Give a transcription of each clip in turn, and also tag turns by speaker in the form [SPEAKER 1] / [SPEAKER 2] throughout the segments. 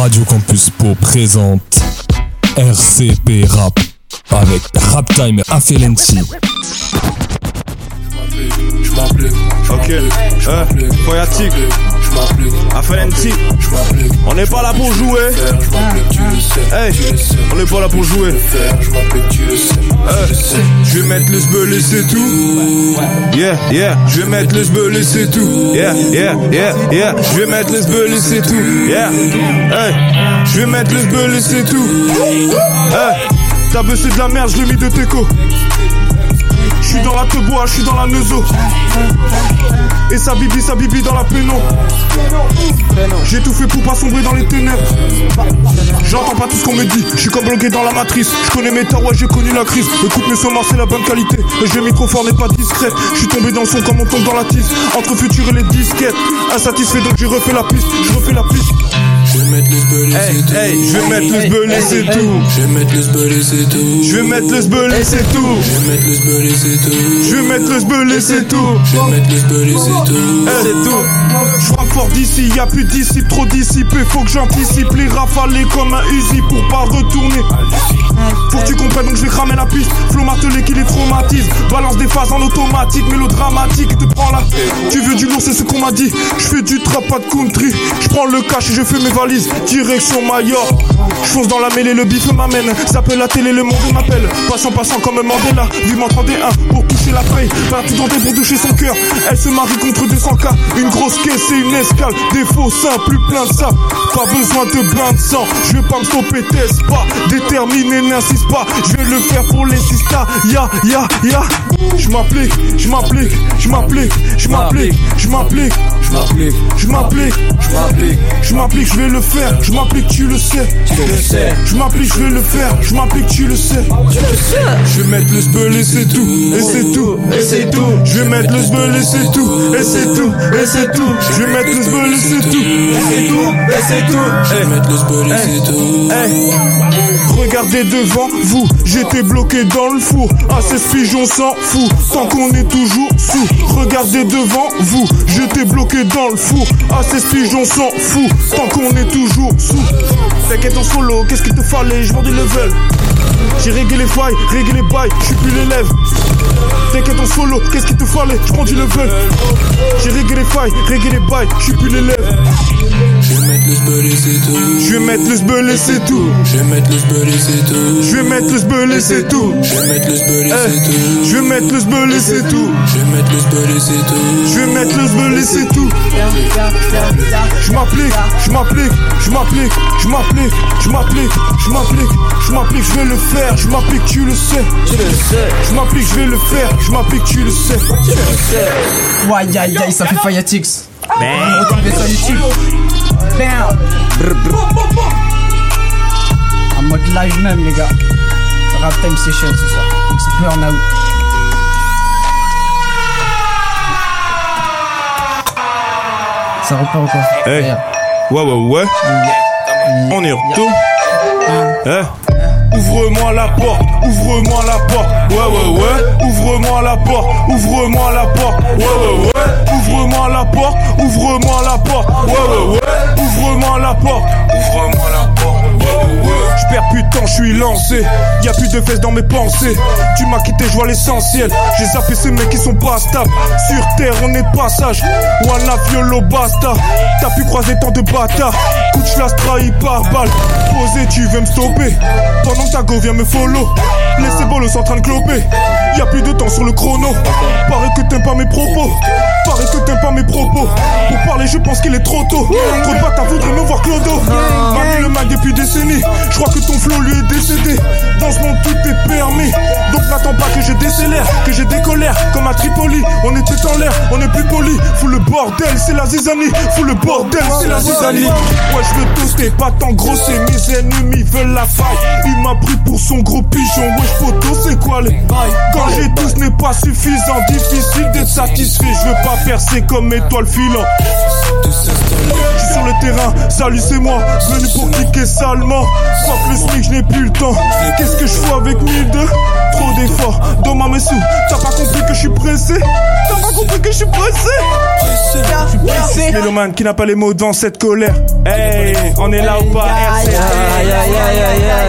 [SPEAKER 1] Radio Campus Po présente RCP Rap avec Rap Time Affelency.
[SPEAKER 2] Ok, euh, Foyatic, Affelency, on n'est pas là pour jouer. Hey, on n'est pas là pour jouer. Je vais mettre le sbeul et c'est tout. Yeah, yeah, je vais mettre le sbeul et c'est tout. Yeah, yeah, yeah, yeah, je vais mettre le sbeul et c'est tout. Yeah, hey, je vais mettre le sbeul et c'est tout. Hey, t'as baissé de la merde, je l'ai mis de teco. Je suis dans la tebois, je suis dans la neuzo. Et sa bibi, sa bibi dans la péno. J'ai tout fait pour pas sombrer dans les ténèbres. J'entends pas tout ce qu'on me dit, je suis comme bloqué dans la matrice. Je connais mes ouais, j'ai connu la crise. Écoute mes sonores, c'est la bonne qualité. Et j'ai mis trop fort, n'est pas discret. Je suis tombé dans le son comme on tombe dans la tisse. Entre futur et les disquettes. Insatisfait, donc j'ai refait la piste. Je refais la piste.
[SPEAKER 3] Je vais mettre le sbeul et c'est tout.
[SPEAKER 2] je vais mettre le sbeul et c'est tout.
[SPEAKER 3] Je vais mettre le sbeul et c'est tout.
[SPEAKER 2] Je vais mettre le sbeul et c'est tout.
[SPEAKER 3] Je vais mettre le sbeul et c'est tout.
[SPEAKER 2] Je vais mettre le sbeul et c'est tout.
[SPEAKER 3] Je vais mettre le sbeul et c'est tout.
[SPEAKER 2] C'est tout. Je frappe fort d'ici, y a plus de disciples, trop dissipé. Faut que j'anticipe les rafales comme un Uzi pour pas retourner. Faut que tu comprennes, donc je vais cramer la piste. Flow martelé qui les traumatise. Balance des phases en automatique, mélodramatique, te prends la. Tu veux du lourd, c'est ce qu'on m'a dit. Je fais du trap, pas de country. Je prends le cash et je fais mes valises. Direction Mayor. Je dans la mêlée, le bif m'amène. Peut la télé, le monde m'appelle. Passant, passant comme Mandela. Vivement 31 pour toucher la paye. Pas tout tenter pour toucher son cœur. Elle se marie contre 200K. Une grosse caisse et une escale. Des faux seins, plus plein de ça. Pas besoin de bain de sang. Je vais pas me stopper, teste pas? Déterminé, n'insiste pas. Je vais le faire pour les sistas. Ya, ya, ya. Je m'applique, je m'applique, je m'applique, je m'applique, je m'applique.
[SPEAKER 3] Je m'applique,
[SPEAKER 2] Je m'applique,
[SPEAKER 3] je m'applique,
[SPEAKER 2] je m'applique, je vais le faire, je m'applique, tu le sais.
[SPEAKER 3] tu le sais.
[SPEAKER 2] Je m'applique, je vais le faire, je m'applique, tu le sais. Je vais mettre le sbeul et c'est tout, et c'est tout, et c'est tout. Je vais mettre le sbeul et c'est tout, et c'est tout, et c'est tout. Je vais mettre le sbeul et c'est tout, et c'est tout, et c'est tout.
[SPEAKER 3] Je vais mettre le sbeul et c'est tout.
[SPEAKER 2] Regardez devant vous, j'étais bloqué dans le four. À 16 pigeons s'en fout, tant qu'on est toujours sous. Regardez devant vous, j'étais bloqué dans le four. À 16 pigeons s'en fout, tant qu'on est toujours sous. T'inquiète en solo, qu'est-ce qu'il te fallait, je vends du level. J'ai réglé les failles, réglé les bails, je suis plus l'élève. T'inquiète en solo, qu'est-ce qu'il te fallait, je prends du level. J'ai réglé les failles, réglé les bails, je suis plus l'élève.
[SPEAKER 3] Je vais mettre le sbeul et c'est tout.
[SPEAKER 2] Je vais mettre le sbeul et c'est tout.
[SPEAKER 3] Je vais mettre le sbeul et c'est tout.
[SPEAKER 2] Je vais mettre le sbeul et c'est tout.
[SPEAKER 3] Je vais mettre le sbeul et
[SPEAKER 2] Eh,
[SPEAKER 3] c'est tout.
[SPEAKER 2] Je vais mettre le sbeul et c'est tout.
[SPEAKER 3] Je vais mettre le sbeul et c'est tout.
[SPEAKER 2] Je vais mettre le sbeul et c'est tout. Je m'applique, je m'applique, je m'applique, je m'applique, je m'applique, je m'applique, je m'applique, je vais le faire, je m'applique, tu le sais. Je m'applique, je vais le faire, je m'applique, tu le sais.
[SPEAKER 4] tu le sais.
[SPEAKER 5] Ouais, aïe aïe, ça fait Fayatix. Retrouvez sur YouTube. Bam. En mode live même, les gars. Rap Time Session ce soir. Donc c'est Burnout. Ça repart ou quoi?
[SPEAKER 2] Hey.
[SPEAKER 5] Yeah.
[SPEAKER 2] Ouais, ouais, ouais. On y retourne. Eh. Ouvre-moi la porte, ouvre-moi la porte, ouais ouais ouais, ouvre-moi la porte, ouvre-moi la porte, ouais ouais ouais, ouvre-moi la porte, ouvre-moi la porte, ouais ouais ouais, ouvre-moi la porte, ouvre-moi la porte, ouais ouais. Perds temps, je suis lancé, y a plus de fesses dans mes pensées. Tu m'as quitté, je vois l'essentiel. J'ai zappé ces mecs qui sont pas stables. Sur terre, on est passage. Voilà, violo, basta. T'as pu croiser tant de bâtards. De chlasse trahi par balle. Posé, tu veux me stopper. Pendant que ta go vient me follow. Laissez bolos en train de cloper. Y a plus de temps sur le chrono. Paraît que t'aimes pas mes propos. Paraît que t'aimes pas mes propos. Pour parler, je pense qu'il est trop tôt. Trop de bâtards voudraient me voir clodo. Manie le mal depuis décennies. Je crois que ton flow lui est décédé. Dans ce monde, tout est permis. Donc n'attends pas que je décélère, que je décolère. Comme à Tripoli, on était en l'air, on est plus poli. Fous le bordel, c'est la zizanie. Fous le bordel, c'est la zizanie. Ouais, je veux toaster, pas tant grosser. Mes ennemis veulent la faille. Il m'a pris pour son gros pigeon. Wesh, photo, c'est quoi les Quand j'ai tout, ce n'est pas suffisant. Difficile d'être satisfait. Je veux pas percer comme étoile filant. Je suis sur le terrain, salut c'est moi, venu pour cliquer salement. Fuck le smic, je n'ai plus le temps. Qu'est-ce que je fais avec 1002 Trop d'efforts, dans ma messou. T'as pas compris que je suis pressé? T'as pas compris que je suis pressé?
[SPEAKER 5] Je suis pressé.
[SPEAKER 2] Méloman qui n'a pas les mots devant cette colère. Hey, on est là ou pas?
[SPEAKER 5] Aïe,
[SPEAKER 2] RCP.
[SPEAKER 5] aïe, aïe, aïe, aïe, aïe.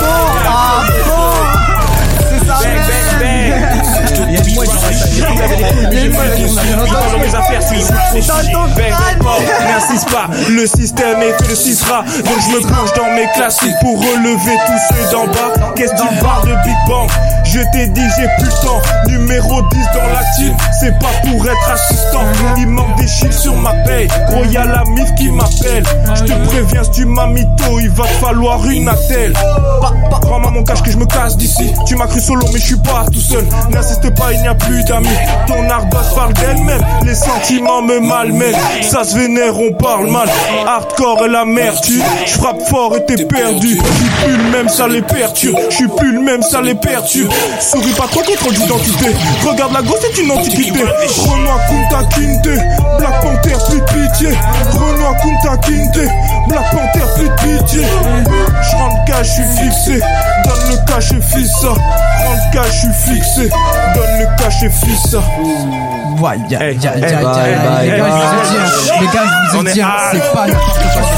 [SPEAKER 5] Bon, bon. C'est ça,
[SPEAKER 2] Bang, bang, bang.
[SPEAKER 5] Il y a moi,
[SPEAKER 2] Dans mes affaires,
[SPEAKER 5] crâne.
[SPEAKER 2] oh, N'insiste pas, le système est fait de six rats Donc je me plonge dans mes classiques pour relever tous ceux d'en bas Qu'est-ce que tu parles de Big Bang Je t'ai dit j'ai plus le temps Numéro 10 dans la team C'est pas pour être assistant Il manque des chiffres sur ma paye Gros y'a la mif qui m'appelle Je te préviens si tu m'as mytho Il va falloir une attelle mon cache que je me casse d'ici Tu m'as cru solo mais je suis pas tout seul N'insiste pas il n'y a plus d'amis Ton ardoise parle d'elle-même Les sentiments me malmènent. Ça se vénère on parle mal. Hardcore et l'amertume Je frappe fort et t'es perdu. Je suis plus le même ça les perturbe. Je suis plus le même ça les perturbe. Souris pas trop contre d'identité Regarde la gauche c'est une antiquité. Renoir Kunta Kinte Black Panther plus de pitié. Renoir Kunta Kinte Black Panther plus de pitié cash je suis fixé. Donne le cash et fils ça. Rentre cash je suis fixé. Donne le cash et fils ça.
[SPEAKER 5] Ouais, ya, ya, ya, ya,
[SPEAKER 2] hey,
[SPEAKER 5] les gars, je vous ai dit, c'est pas.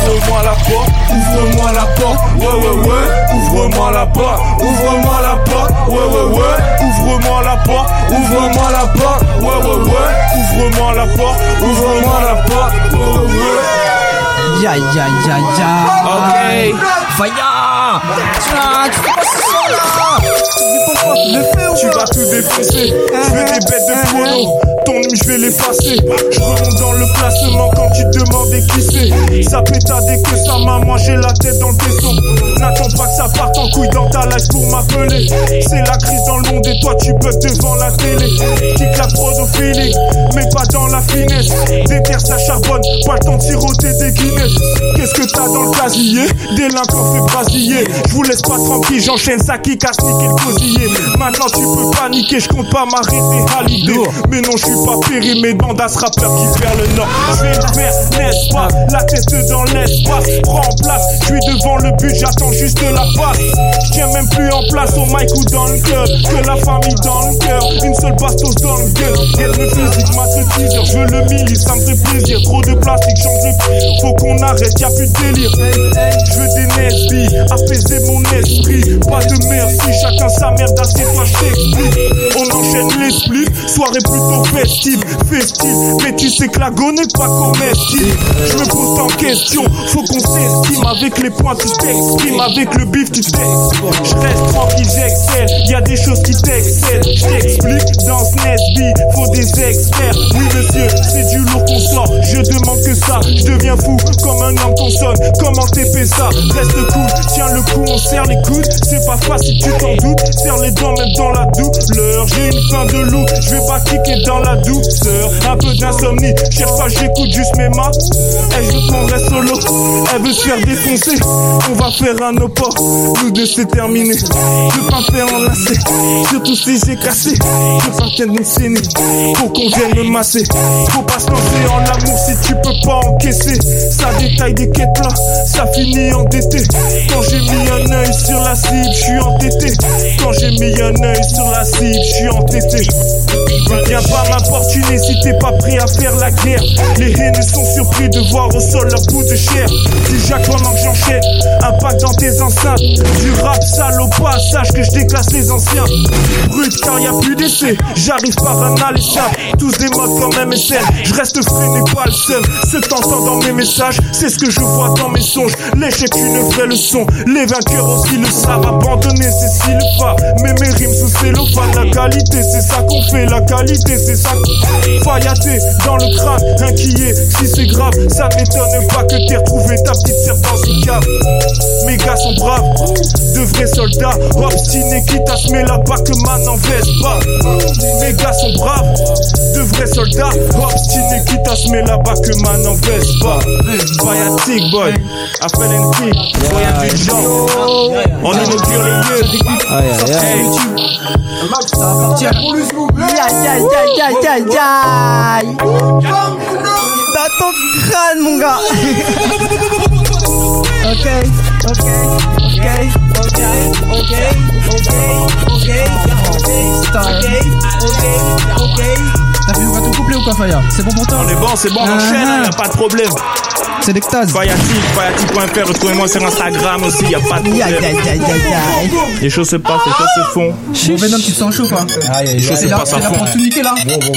[SPEAKER 2] Ouvre-moi la porte, ouvre-moi la porte, ouais ouais ouais, ouvre-moi la porte, ouvre-moi la porte, ouais ouais ouais, ouvre-moi la porte, ouvre-moi la porte, ouais ouais ouais, ouvre-moi la porte, ouvre-moi la porte, ouais ouais ouais.
[SPEAKER 5] Ya, ya, ya, ya.
[SPEAKER 2] Ok.
[SPEAKER 5] Tiens, tu fais pas ce son là
[SPEAKER 2] vas tout défoncer, je veux des bêtes de polo Ton nom je vais l'effacer. Je remonte dans le classement quand tu te demandais qui c'est Ça péta dès que ça m'a moi j'ai la tête dans le caisson N'attends pas que ça parte en couille dans ta life pour m'appeler. C'est la crise dans le monde et toi tu peux devant la télé. Kick la prod au feeling mais pas dans la finesse. Des terres ça charbonne, pas le temps de siroter des Guinness. Qu'est-ce que t'as dans le casier? Délinquant fait brasiller Je vous laisse pas tranquille, j'enchaîne ça qui casse niquer le cosier. Maintenant tu peux paniquer, je compte pas m'arrêter à l'idée. Mais non je suis pas périmé dans ce rappeur qui perd le nord. Je vais le faire, pas La tête dans l'espace, prends place Je suis devant le but, j'attends juste la passe. Je tiens même plus en place au mic ou dans le club. Que la famille dans le cœur Une seule bastos dans le gueule. Get le physique, ma teaser Je veux le milli, ça me fait plaisir. Trop de plastique, change le Faut qu'on arrête, y'a plus de délire. Je veux des Nesby, apaiser mon esprit. Pas de merci, chacun sa merde Assieds-toi, je t'explique. On enchaîne l'esprit Soirée plutôt festive, festive Mais tu sais que la go n'est pas comestible Je me pose en question Faut qu'on s'estime Avec les points tu t'exprimes Avec le bif tu t'exprimes Je reste tranquille, j'excelle Y'a des choses qui t'excèdent Je t'explique Dans Nesby, faut des experts. Oui monsieur, c'est du lourd qu'on sort. Je demande que ça, je deviens fou Comme un homme qu'on sonne. Comment TP ça? Reste cool, tiens le coup, on serre les coudes. C'est pas facile, tu t'en doutes. Serre les dents même dans la douleur. J'ai une faim de loup, je vais pas kicker dans la douceur Un peu d'insomnie, cherche pas, j'écoute juste mes mains Elle veut qu'on reste solo, elle veut se faire défoncer. On va faire un opor, nous deux c'est terminé. Je veux pas faire enlacer, surtout si j'ai cassé Je veux pas qu'elle nous faut qu'on vienne me masser. Faut pas se lancer en amour si tu peux pas encaisser. Ça détaille des quêtes là, ça finit endetté. Quand j'ai mis un œil sur la cible, je suis entêté. Quand j'ai mis un œil sur la cible, je suis entêté. Viens pas m'importuner si t'es pas prêt à faire la guerre. Les haineux sont surpris de voir au sol leur bout de chair. Jacques pendant que j'enchaîne? Impact dans tes enceintes. Du rap sale au passage que je déclasse les anciens. Brut car y a plus d'essai J'arrive par un simple Tous des modes comme MSN Je reste freiné pas le seum. Ce que t'entends dans mes messages C'est ce que je vois dans mes songes. L'échec une vraie leçon. Les vainqueurs aussi le savent. Abandonner c'est si le phare Mais mes rimes sous cellophane La qualité c'est ça qu'on fait. La qualité c'est ça Faillaté dans le crâne Inquiet si c'est grave Ça m'étonne pas que t'aies retrouvé ta petite serpent sous cave mes gars sont braves, de vrais soldats, obstinés quitte à se mettre la man en veste pas. Mes gars sont braves, de vrais soldats, obstinés quitte à se mettre la bac man en veste pas. Bayatic boy, appelle un kick, voyage du genre. On inaugure les lieux.
[SPEAKER 5] Ça va partir. Aïe, aïe, aïe, aïe, aïe, aïe. Dans ton crâne, mon gars. Ok, ok, ok, ok, ok, ok, ok, ok, star. Ok, ok, ok. T'as vu, on va tout coupler ou quoi, Faya? C'est bon pour toi?
[SPEAKER 2] On est bon, c'est bon, on enchaîne, hein, y a pas de problème.
[SPEAKER 5] C'est l'extase.
[SPEAKER 2] Fayatic, fayatic.fr, retrouvez-moi sur Instagram aussi, y a pas de
[SPEAKER 5] Aïe, aïe,
[SPEAKER 2] problème.
[SPEAKER 5] aïe, aïe, aïe, aïe.
[SPEAKER 2] Les choses se passent, les choses se font.
[SPEAKER 5] Bon, Venom, tu te sens chaud, quoi
[SPEAKER 2] Les choses se passent
[SPEAKER 5] c'est
[SPEAKER 2] à
[SPEAKER 5] là
[SPEAKER 2] fond.
[SPEAKER 5] niquer, là.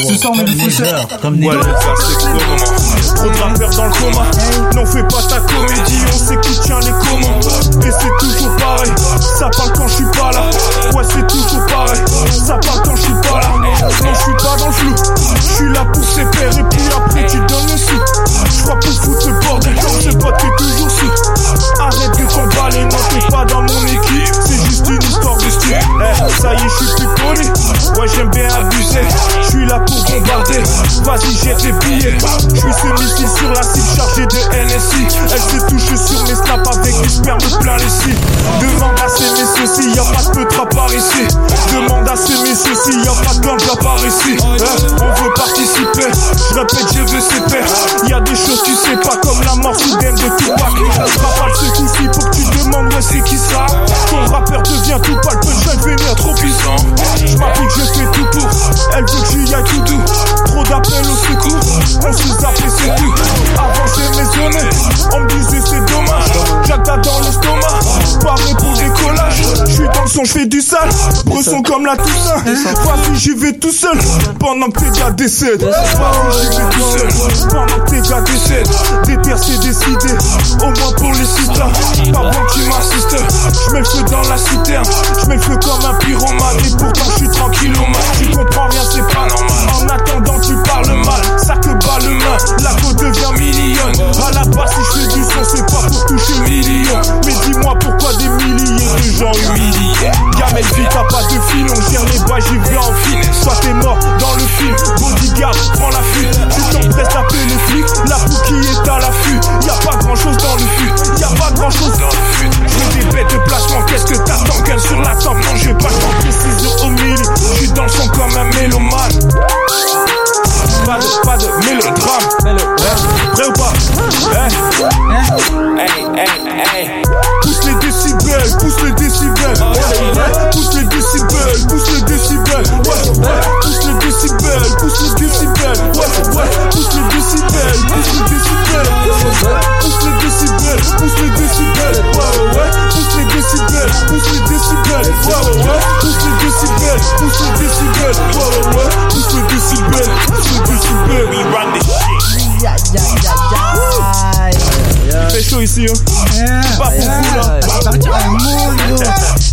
[SPEAKER 5] Ce soir, on met le fraîcheur.
[SPEAKER 2] Ouais, ça c'est comment Trop de rappeurs dans le coma. Non fais pas ta comédie On sait qui tient les commandes. Et c'est toujours pareil. Ça parle quand je suis pas là. Ouais c'est toujours pareil. Ça parle quand je suis pas là. Non je suis pas dans le flou Je suis là pour ses pères Et puis après tu donnes le sou Je crois pour foutre le bordel Comme ce pote t'es toujours sous. Arrête de t'emballer Non t'es pas dans mon équipe juste une histoire de style. Eh, Ça y est je suis plus poli. Ouais j'aime bien abuser. Je suis là pour bombarder Vas-y jette les billets. Je suis ce sur la cible chargé de NSI Elle se touche sur mes snaps avec du sperme plein les cils. Demande à ces messieurs s'il y a pas de peu par ici. Demande à ces messieurs s'il y a pas de ganja par ici. Hein, On veut participer. Je répète je veux ses pères Y a des choses tu sais pas comme la mort soudaine de Tupac. Rafale ce coup-ci pour que tu demandes ouais c'est qui ça? Ton rappeur devient tout pas le punchline vénère trop puissant. Je m'applique je fais tout pour. Elle veut que j'y aille tout doux. Trop d'appels au secours. On c'est tout. Avant j'ai maisonné On me disait c'est dommage. Jacques dans l'estomac Paré pour Je suis dans le son je fais du sale. Bresson comme la Toussaint. Vas-y j'y vais tout seul. Pendant que tes gars décèdent Vas-y j'y vais tout seul. Pendant que tes gars décèdent Déter c'est décidé Au moins pour les là Pas bon que tu m'assistes Je mets le feu dans la citerne. Je mets le feu comme un pyromane. Et pourtant je suis tranquille au mal Tu comprends rien c'est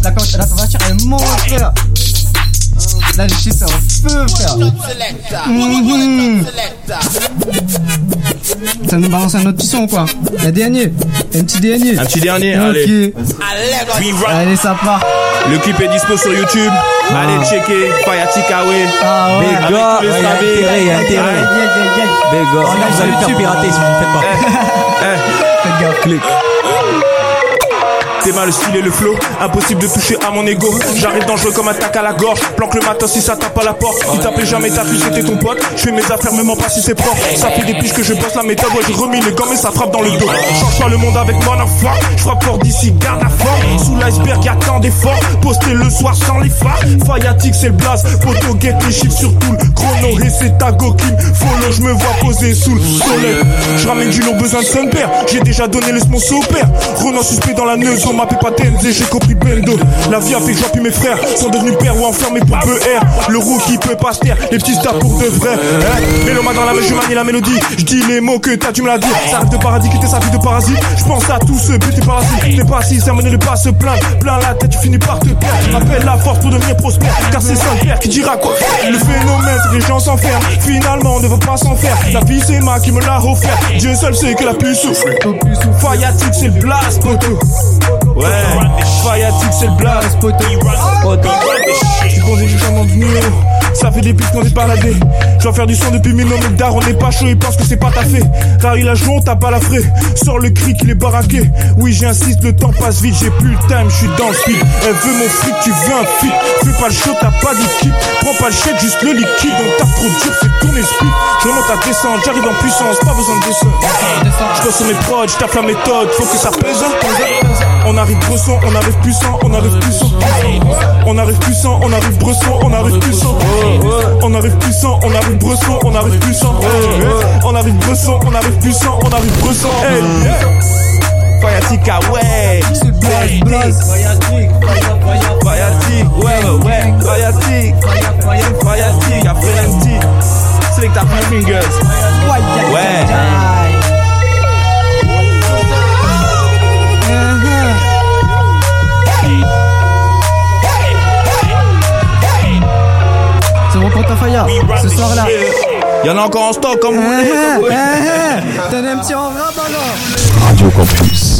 [SPEAKER 2] La,
[SPEAKER 5] com- la elle monte, frère. Là, le shit c'est en feu, frère. Ça nous balance un autre petit son, quoi. La dernier. Un petit dernier.
[SPEAKER 2] Un petit dernier, allez.
[SPEAKER 5] Allez, ça part.
[SPEAKER 2] Le clip est dispo sur YouTube. Allez checker Fayatic Away.
[SPEAKER 5] Ah ouais.
[SPEAKER 6] Big gars,
[SPEAKER 2] tous les
[SPEAKER 6] ouais, y a
[SPEAKER 2] savez.
[SPEAKER 6] intérêt, y a
[SPEAKER 5] Aïe, aïe,
[SPEAKER 6] intérêt.
[SPEAKER 5] aïe, aïe, aïe.
[SPEAKER 6] Big gars,
[SPEAKER 5] Regarde
[SPEAKER 6] vous allez
[SPEAKER 5] sur
[SPEAKER 6] faire pirater si vous ne faites pas.
[SPEAKER 2] Eh,
[SPEAKER 5] Faites gaffe.
[SPEAKER 6] Clic.
[SPEAKER 2] Mal le style et le flow, impossible de toucher à mon ego. J'arrive dangereux comme tac à la gorge. Planque le matin si ça tape à la porte. Il t'appelait jamais t'as vu, c'était ton pote. Je fais mes affaires, même pas si c'est propre. Ça fait des piges que je bosse la méthode. Ouais, j'ai remis les gants, mais ça frappe dans le dos. Change pas le monde avec mon enfant. Je frappe fort d'ici, garde la forme. Sous l'iceberg, y'a tant d'efforts. Posté le soir sans les phares. Fayatique, c'est le blaze. Poto, guette les chiffres sur tout chrono. Et c'est ta go qui me follow. Je me vois poser sous le soleil. Je ramène du long besoin de son père. J'ai déjà donné le sponsor au père. Renan suspect dans la neuse. M'appelle pas TNZ, j'ai compris Bendo. La vie a fait que j'appuie mes frères. Sont devenus pères ou enfermés pour BR. Le roux qui peut pas se taire. Les petits stars pour de vrai. Hein? Méloma dans la main, je manie la mélodie. Je dis les mots que t'as, tu me l'as dit. Ça rêve de paradis, quitter sa vie de parasite. Je pense à tous ceux, petits parasites. T'es pas assis, sermonné de pas se plaindre. Plein la tête, tu finis par te perdre. Appelle la force pour devenir prospère. Car c'est Saint-Père qui dira quoi. Le phénomène, c'est que les gens s'enferment. Finalement, on ne veut pas s'en faire. La vie, c'est ma qui me l'a offert. Dieu seul sait que la puce souffle. Fayatique, c'est le blast, poteau. Ouais, Fayatique, c'est le blast, poteau. Juste un nom de numéro. Ça fait des pistes qu'on est baladé. Je dois faire du son depuis mille mais d'art, on n'est pas chaud, ils pensent que c'est pas ta fait. Car il a joué, on t'a pas la frais. Sors le cri qu'il est baraqué. Oui, j'insiste, le temps passe vite, j'ai plus le time, je suis dans le speed. Elle veut mon fric, tu veux un fit. Fais pas le show, t'as pas d'équipe. Prends pas le chèque, juste le liquide. On tape trop dur, c'est tourner speed. Je remonte à descendre, j'arrive en puissance, pas besoin de descendre. Je sur mes prods, je la méthode, faut que ça pèse. On arrive bresson, on arrive puissant, on arrive puissant. On arrive puissant, on arrive bresson, on arrive puissant. On arrive puissant, on arrive bresson, on arrive puissant. On arrive bresson, on arrive puissant, on arrive bresson. Hey. Fayatika, ouais.
[SPEAKER 5] Blaze, blaze.
[SPEAKER 2] Fayatik, ouais, ouais, ouais. Fayatik, Fayatik, y'a Ferenti. Select ta fingers.
[SPEAKER 5] Ouais, yeah,
[SPEAKER 2] Ouais.
[SPEAKER 5] yeah, yeah. C'est mon pote Faya, ce soir-là.
[SPEAKER 2] Y'en a encore en stock comme vous voulez. comme vous voulez.
[SPEAKER 5] T'as un petit en rap alors
[SPEAKER 1] Radio Campus.